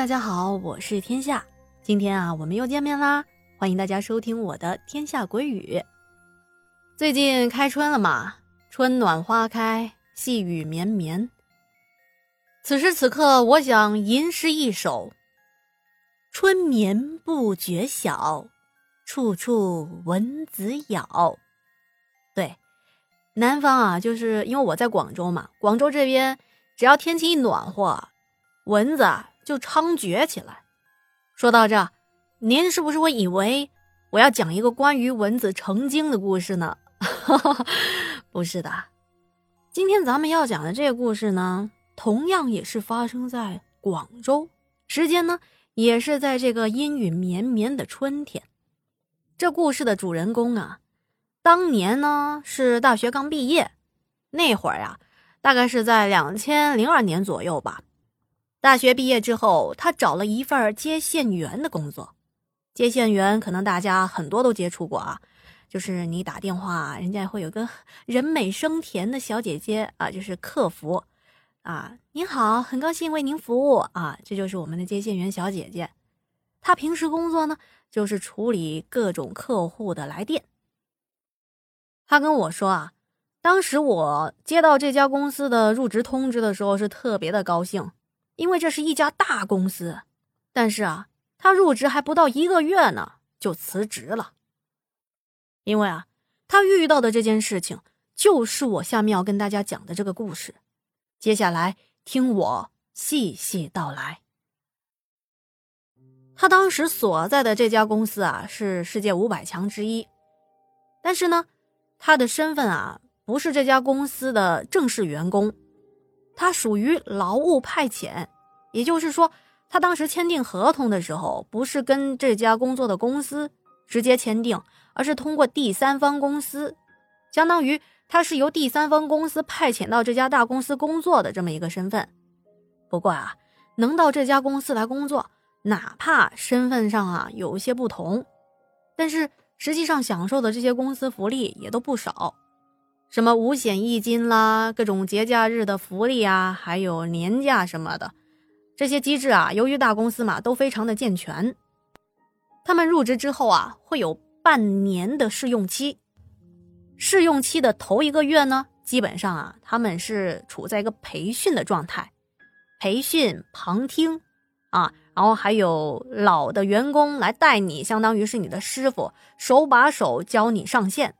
大家好，我是天下。今天啊，我们又见面啦！欢迎大家收听我的《天下鬼语》。最近开春了嘛，春暖花开，细雨绵绵。此时此刻，我想吟诗一首：“春眠不觉晓，处处蚊子咬。”对，南方啊，就是因为我在广州嘛，广州这边只要天气一暖和，蚊子就猖獗起来。说到这，您是不是会以为我要讲一个关于蚊子成精的故事呢？不是的，今天咱们要讲的这个故事呢，同样也是发生在广州，时间呢也是在这个阴雨绵绵的春天。这故事的主人公啊，当年呢是大学刚毕业，那会儿呀，大概是在两千零二年左右吧。大学毕业之后，他找了一份接线员的工作。接线员可能大家很多都接触过啊，就是你打电话，人家会有个 人美声甜的小姐姐啊，就是客服啊。您好，很高兴为您服务啊，这就是我们的接线员小姐姐。她平时工作呢，就是处理各种客户的来电。他跟我说啊，当时我接到这家公司的入职通知的时候，是特别的高兴。因为这是一家大公司，但是啊，他入职还不到一个月呢，就辞职了。因为啊，他遇到的这件事情，就是我下面要跟大家讲的这个故事。接下来听我细细道来。他当时所在的这家公司啊，是世界五百强之一，但是呢，他的身份啊，不是这家公司的正式员工。他属于劳务派遣，也就是说，他当时签订合同的时候，不是跟这家工作的公司直接签订，而是通过第三方公司，相当于他是由第三方公司派遣到这家大公司工作的这么一个身份。不过啊，能到这家公司来工作，哪怕身份上啊有一些不同，但是实际上享受的这些公司福利也都不少。什么五险一金啦，各种节假日的福利啊，还有年假什么的，这些机制啊，由于大公司嘛都非常的健全。他们入职之后啊，会有半年的试用期。试用期的头一个月呢，基本上啊，他们是处在一个培训的状态，培训、旁听啊，然后还有老的员工来带你，相当于是你的师傅，手把手教你上线。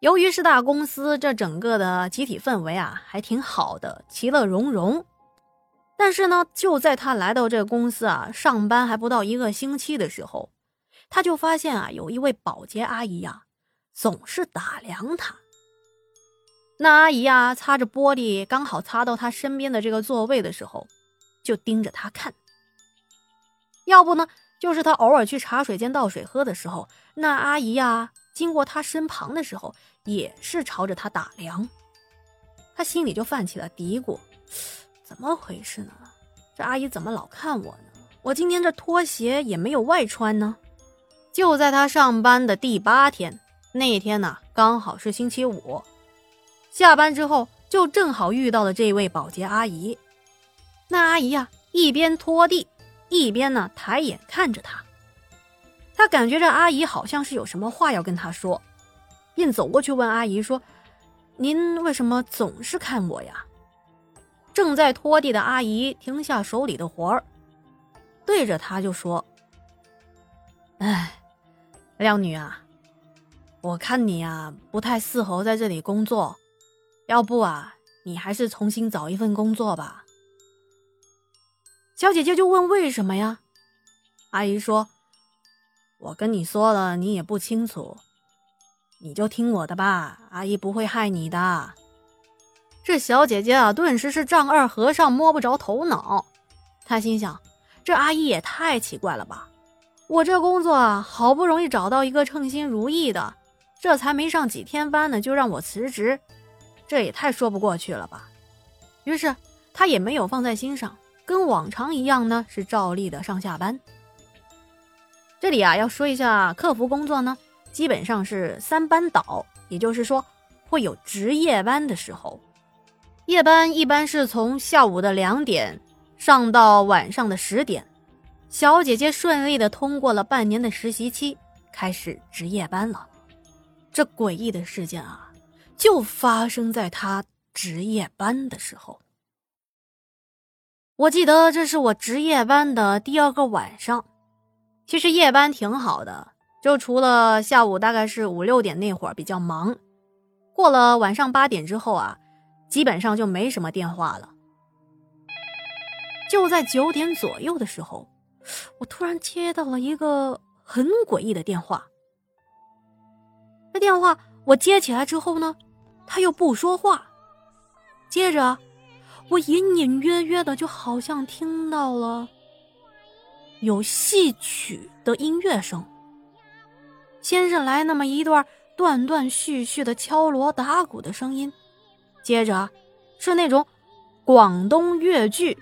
由于是大公司，这整个的集体氛围啊，还挺好的，其乐融融。但是呢，就在他来到这个公司啊，上班还不到一个星期的时候，他就发现啊，有一位保洁阿姨呀，总是打量他。那阿姨啊，擦着玻璃，刚好擦到他身边的这个座位的时候，就盯着他看。要不呢，就是他偶尔去茶水间倒水喝的时候，那阿姨呀。经过他身旁的时候，也是朝着他打量，他心里就泛起了嘀咕：怎么回事呢？这阿姨怎么老看我呢？我今天这拖鞋也没有外穿呢。就在他上班的第八天，那天呢刚好是星期五，下班之后就正好遇到了这位保洁阿姨。那阿姨呀，一边拖地，一边呢抬眼看着他。他感觉这阿姨好像是有什么话要跟他说，便走过去问阿姨说：“您为什么总是看我呀？”正在拖地的阿姨停下手里的活儿，对着他就说：“哎，靓女啊，我看你啊不太适合在这里工作，要不啊，你还是重新找一份工作吧。”小姐姐就问：“为什么呀？”阿姨说。我跟你说了，你也不清楚，你就听我的吧，阿姨不会害你的。这小姐姐啊，顿时是丈二和尚摸不着头脑。她心想：这阿姨也太奇怪了吧！我这工作啊，好不容易找到一个称心如意的，这才没上几天班呢，就让我辞职，这也太说不过去了吧！于是她也没有放在心上，跟往常一样呢，是照例的上下班。这里啊，要说一下客服工作呢，基本上是三班倒，也就是说会有值夜班的时候。夜班一般是从下午的两点上到晚上的十点，小姐姐顺利的通过了半年的实习期，开始值夜班了。这诡异的事件啊，就发生在她值夜班的时候。我记得这是我值夜班的第二个晚上。其实夜班挺好的，就除了下午大概是五六点那会儿比较忙，过了晚上八点之后啊，基本上就没什么电话了。就在九点左右的时候，我突然接到了一个很诡异的电话。那电话我接起来之后呢，他又不说话，接着。我隐隐约约的，就好像听到了有戏曲的音乐声。先是来那么一段断断续续的敲锣打鼓的声音，接着是那种广东粤剧，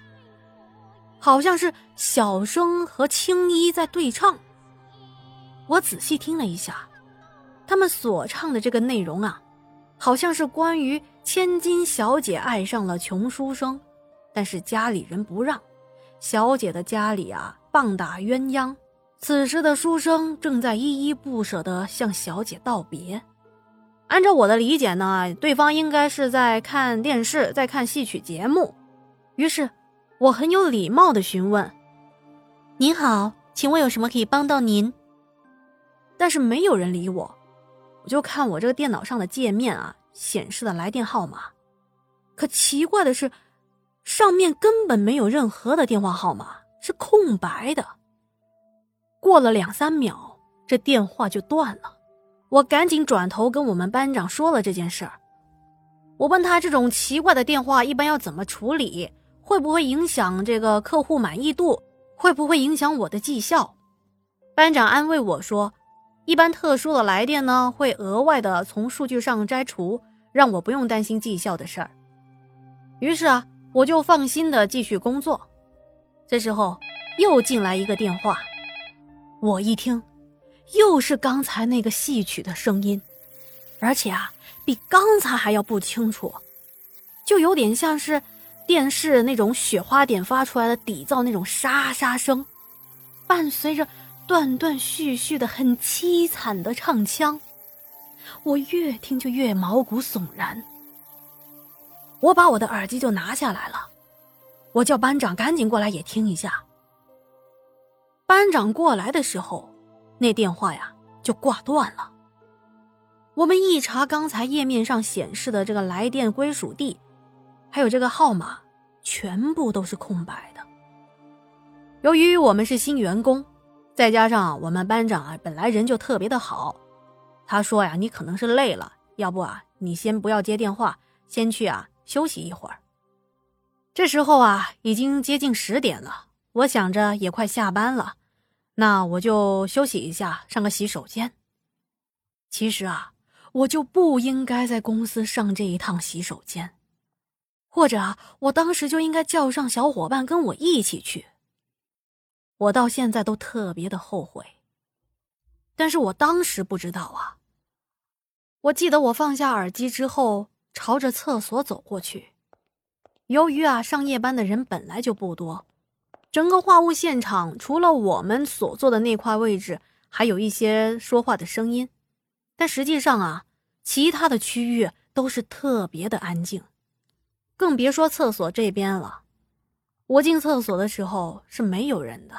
好像是小生和青衣在对唱。我仔细听了一下，他们所唱的这个内容啊，好像是关于。千金小姐爱上了穷书生，但是家里人不让。小姐的家里啊，棒打鸳鸯。此时的书生正在依依不舍地向小姐道别。按照我的理解呢，对方应该是在看电视，在看戏曲节目。于是，我很有礼貌地询问：“您好，请问有什么可以帮到您？”但是没有人理我。我就看我这个电脑上的界面啊。显示的来电号码，可奇怪的是，上面根本没有任何的电话号码，是空白的。过了两三秒，这电话就断了。我赶紧转头跟我们班长说了这件事儿。我问他这种奇怪的电话一般要怎么处理，会不会影响这个客户满意度，会不会影响我的绩效？班长安慰我说，一般特殊的来电呢，会额外的从数据上摘除。让我不用担心绩效的事儿，于是啊，我就放心的继续工作。这时候又进来一个电话，我一听，又是刚才那个戏曲的声音，而且啊，比刚才还要不清楚，就有点像是电视那种雪花点发出来的底噪那种沙沙声，伴随着断断续续的很凄惨的唱腔。我越听就越毛骨悚然。我把我的耳机就拿下来了，我叫班长赶紧过来也听一下。班长过来的时候，那电话呀就挂断了。我们一查刚才页面上显示的这个来电归属地，还有这个号码，全部都是空白的。由于我们是新员工，再加上我们班长啊本来人就特别的好。他说呀，你可能是累了，要不啊，你先不要接电话，先去啊休息一会儿。这时候啊，已经接近十点了，我想着也快下班了，那我就休息一下，上个洗手间。其实啊，我就不应该在公司上这一趟洗手间，或者啊，我当时就应该叫上小伙伴跟我一起去。我到现在都特别的后悔，但是我当时不知道啊。我记得我放下耳机之后，朝着厕所走过去。由于啊，上夜班的人本来就不多，整个话务现场除了我们所坐的那块位置，还有一些说话的声音，但实际上啊，其他的区域都是特别的安静，更别说厕所这边了。我进厕所的时候是没有人的。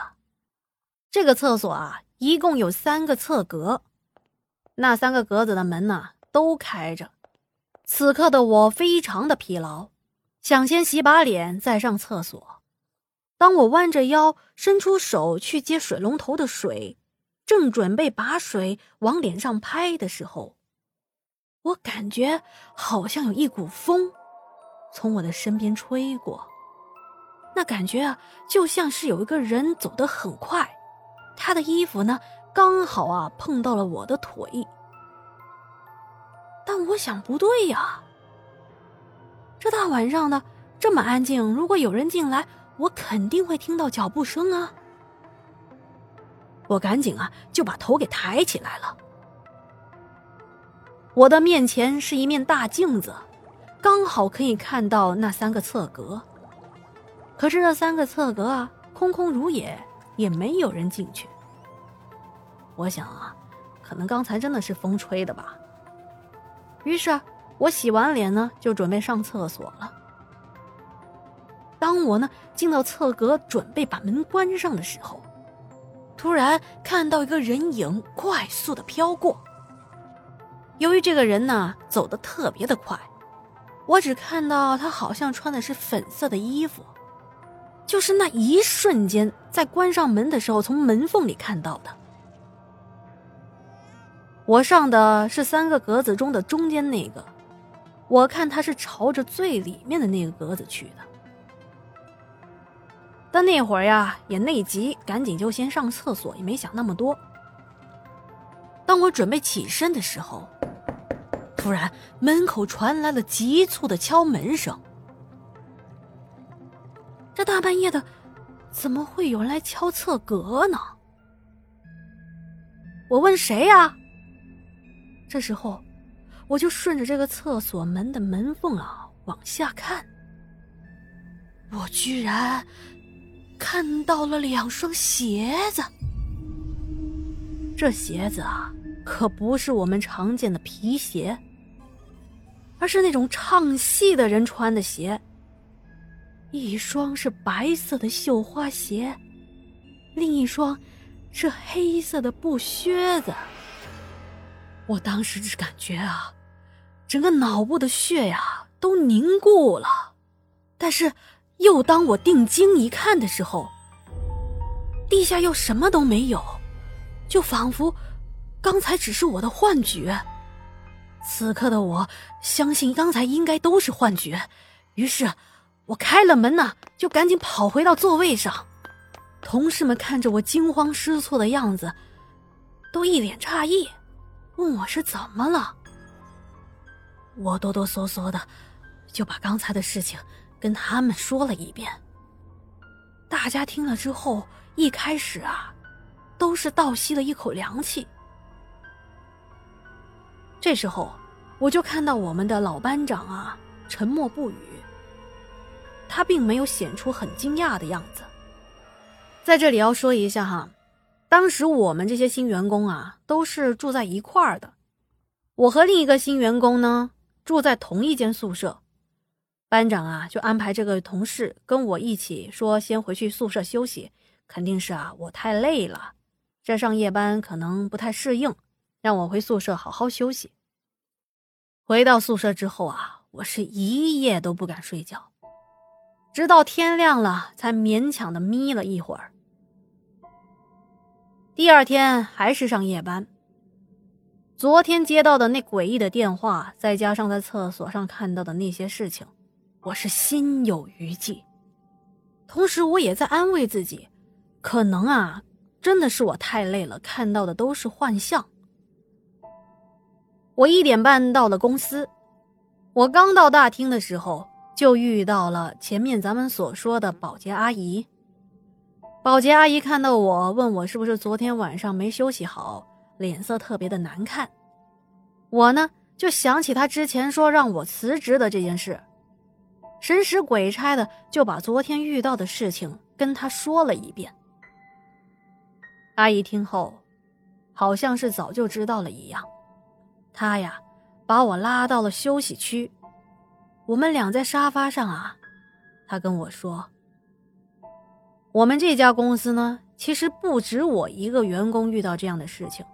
这个厕所啊，一共有三个侧格。那三个格子的门呢，都开着。此刻的我非常的疲劳，想先洗把脸再上厕所。当我弯着腰伸出手去接水龙头的水，正准备把水往脸上拍的时候，我感觉好像有一股风从我的身边吹过。那感觉啊，就像是有一个人走得很快，他的衣服呢。刚好啊，碰到了我的腿。但我想不对呀，这大晚上的这么安静，如果有人进来，我肯定会听到脚步声啊。我赶紧啊，就把头给抬起来了。我的面前是一面大镜子，刚好可以看到那三个侧格。可是这三个侧格啊，空空如也，也没有人进去。我想啊，可能刚才真的是风吹的吧。于是，我洗完脸呢，就准备上厕所了。当我呢进到侧格，准备把门关上的时候，突然看到一个人影快速的飘过。由于这个人呢走的特别的快，我只看到他好像穿的是粉色的衣服，就是那一瞬间在关上门的时候从门缝里看到的。我上的是三个格子中的中间那个，我看他是朝着最里面的那个格子去的。但那会儿呀也内急，赶紧就先上厕所，也没想那么多。当我准备起身的时候，突然门口传来了急促的敲门声。这大半夜的，怎么会有人来敲侧格呢？我问谁呀？这时候，我就顺着这个厕所门的门缝啊往下看，我居然看到了两双鞋子。这鞋子啊，可不是我们常见的皮鞋，而是那种唱戏的人穿的鞋。一双是白色的绣花鞋，另一双是黑色的布靴子。我当时只感觉啊，整个脑部的血呀都凝固了，但是又当我定睛一看的时候，地下又什么都没有，就仿佛刚才只是我的幻觉。此刻的我相信刚才应该都是幻觉，于是我开了门呐，就赶紧跑回到座位上。同事们看着我惊慌失措的样子，都一脸诧异。问我是怎么了，我哆哆嗦嗦的就把刚才的事情跟他们说了一遍。大家听了之后，一开始啊，都是倒吸了一口凉气。这时候，我就看到我们的老班长啊，沉默不语。他并没有显出很惊讶的样子。在这里要说一下哈。当时我们这些新员工啊，都是住在一块儿的。我和另一个新员工呢，住在同一间宿舍。班长啊，就安排这个同事跟我一起说，先回去宿舍休息。肯定是啊，我太累了，这上夜班可能不太适应，让我回宿舍好好休息。回到宿舍之后啊，我是一夜都不敢睡觉，直到天亮了才勉强的眯了一会儿。第二天还是上夜班。昨天接到的那诡异的电话，再加上在厕所上看到的那些事情，我是心有余悸。同时，我也在安慰自己，可能啊，真的是我太累了，看到的都是幻象。我一点半到了公司，我刚到大厅的时候，就遇到了前面咱们所说的保洁阿姨。保洁阿姨看到我，问我是不是昨天晚上没休息好，脸色特别的难看。我呢就想起她之前说让我辞职的这件事，神使鬼差的就把昨天遇到的事情跟她说了一遍。阿姨听后，好像是早就知道了一样，她呀把我拉到了休息区，我们俩在沙发上啊，她跟我说。我们这家公司呢，其实不止我一个员工遇到这样的事情，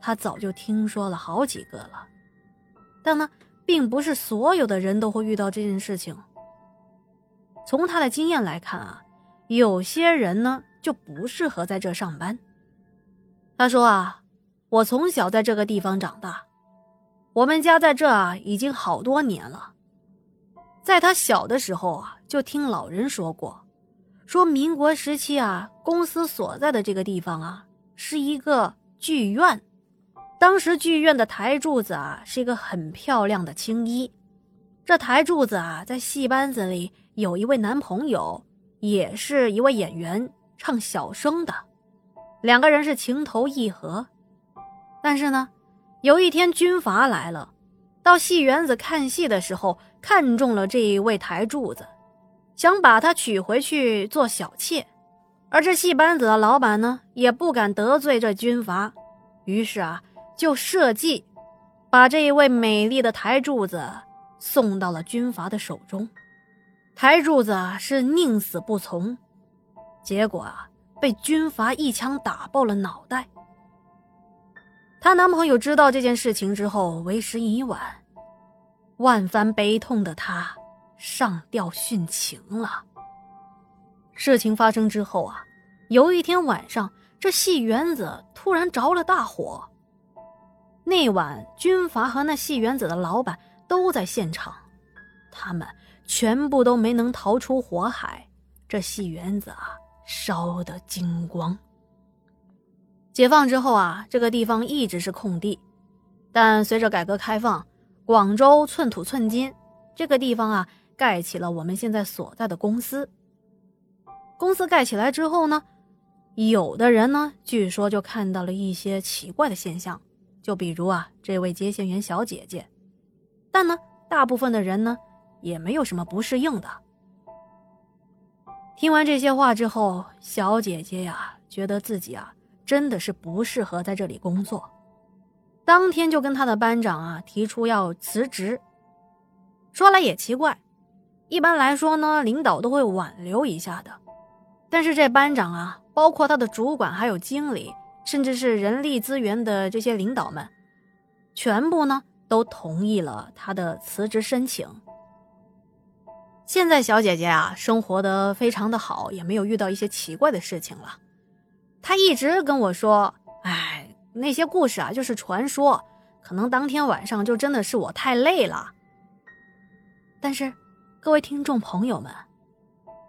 他早就听说了好几个了。但呢，并不是所有的人都会遇到这件事情。从他的经验来看啊，有些人呢就不适合在这上班。他说啊，我从小在这个地方长大，我们家在这啊已经好多年了。在他小的时候啊，就听老人说过。说民国时期啊，公司所在的这个地方啊，是一个剧院。当时剧院的台柱子啊，是一个很漂亮的青衣。这台柱子啊，在戏班子里有一位男朋友，也是一位演员，唱小生的。两个人是情投意合。但是呢，有一天军阀来了，到戏园子看戏的时候，看中了这一位台柱子。想把她娶回去做小妾。而这戏班子的老板呢，也不敢得罪这军阀，于是啊，就设计把这一位美丽的台柱子送到了军阀的手中。台柱子是宁死不从，结果啊，被军阀一枪打爆了脑袋。她男朋友知道这件事情之后，为时已晚，万番悲痛的她上吊殉情了。事情发生之后啊，有一天晚上，这戏园子突然着了大火。那晚，军阀和那戏园子的老板都在现场，他们全部都没能逃出火海。这戏园子啊，烧得精光。解放之后啊，这个地方一直是空地，但随着改革开放，广州寸土寸金，这个地方啊，盖起了我们现在所在的公司。公司盖起来之后呢，有的人呢，据说就看到了一些奇怪的现象，就比如啊，这位接线员小姐姐。但呢，大部分的人呢，也没有什么不适应的。听完这些话之后，小姐姐呀，觉得自己啊，真的是不适合在这里工作，当天就跟他的班长啊提出要辞职。说来也奇怪，一般来说呢，领导都会挽留一下的。但是这班长啊，包括他的主管、还有经理，甚至是人力资源的这些领导们，全部呢都同意了他的辞职申请。现在小姐姐啊，生活的非常的好，也没有遇到一些奇怪的事情了。她一直跟我说：“哎，那些故事啊，就是传说，可能当天晚上就真的是我太累了。”但是，各位听众朋友们。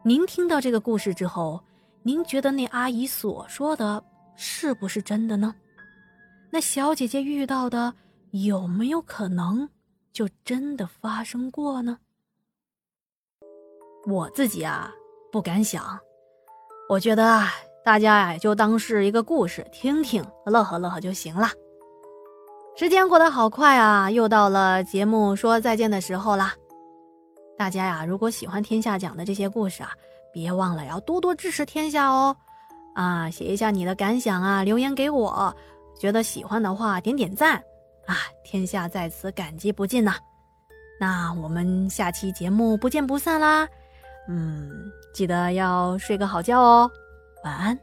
您听到这个故事之后，您觉得那阿姨所说的是不是真的呢？那小姐姐遇到的有没有可能就真的发生过呢？我自己啊不敢想，我觉得啊大家呀就当是一个故事听听，乐呵乐呵就行了。时间过得好快啊，又到了节目说再见的时候啦。大家呀，如果喜欢天下讲的这些故事啊，别忘了要多多支持天下哦！啊，写一下你的感想啊，留言给我。觉得喜欢的话，点点赞啊，天下在此感激不尽呐。那我们下期节目不见不散啦！嗯，记得要睡个好觉哦，晚安。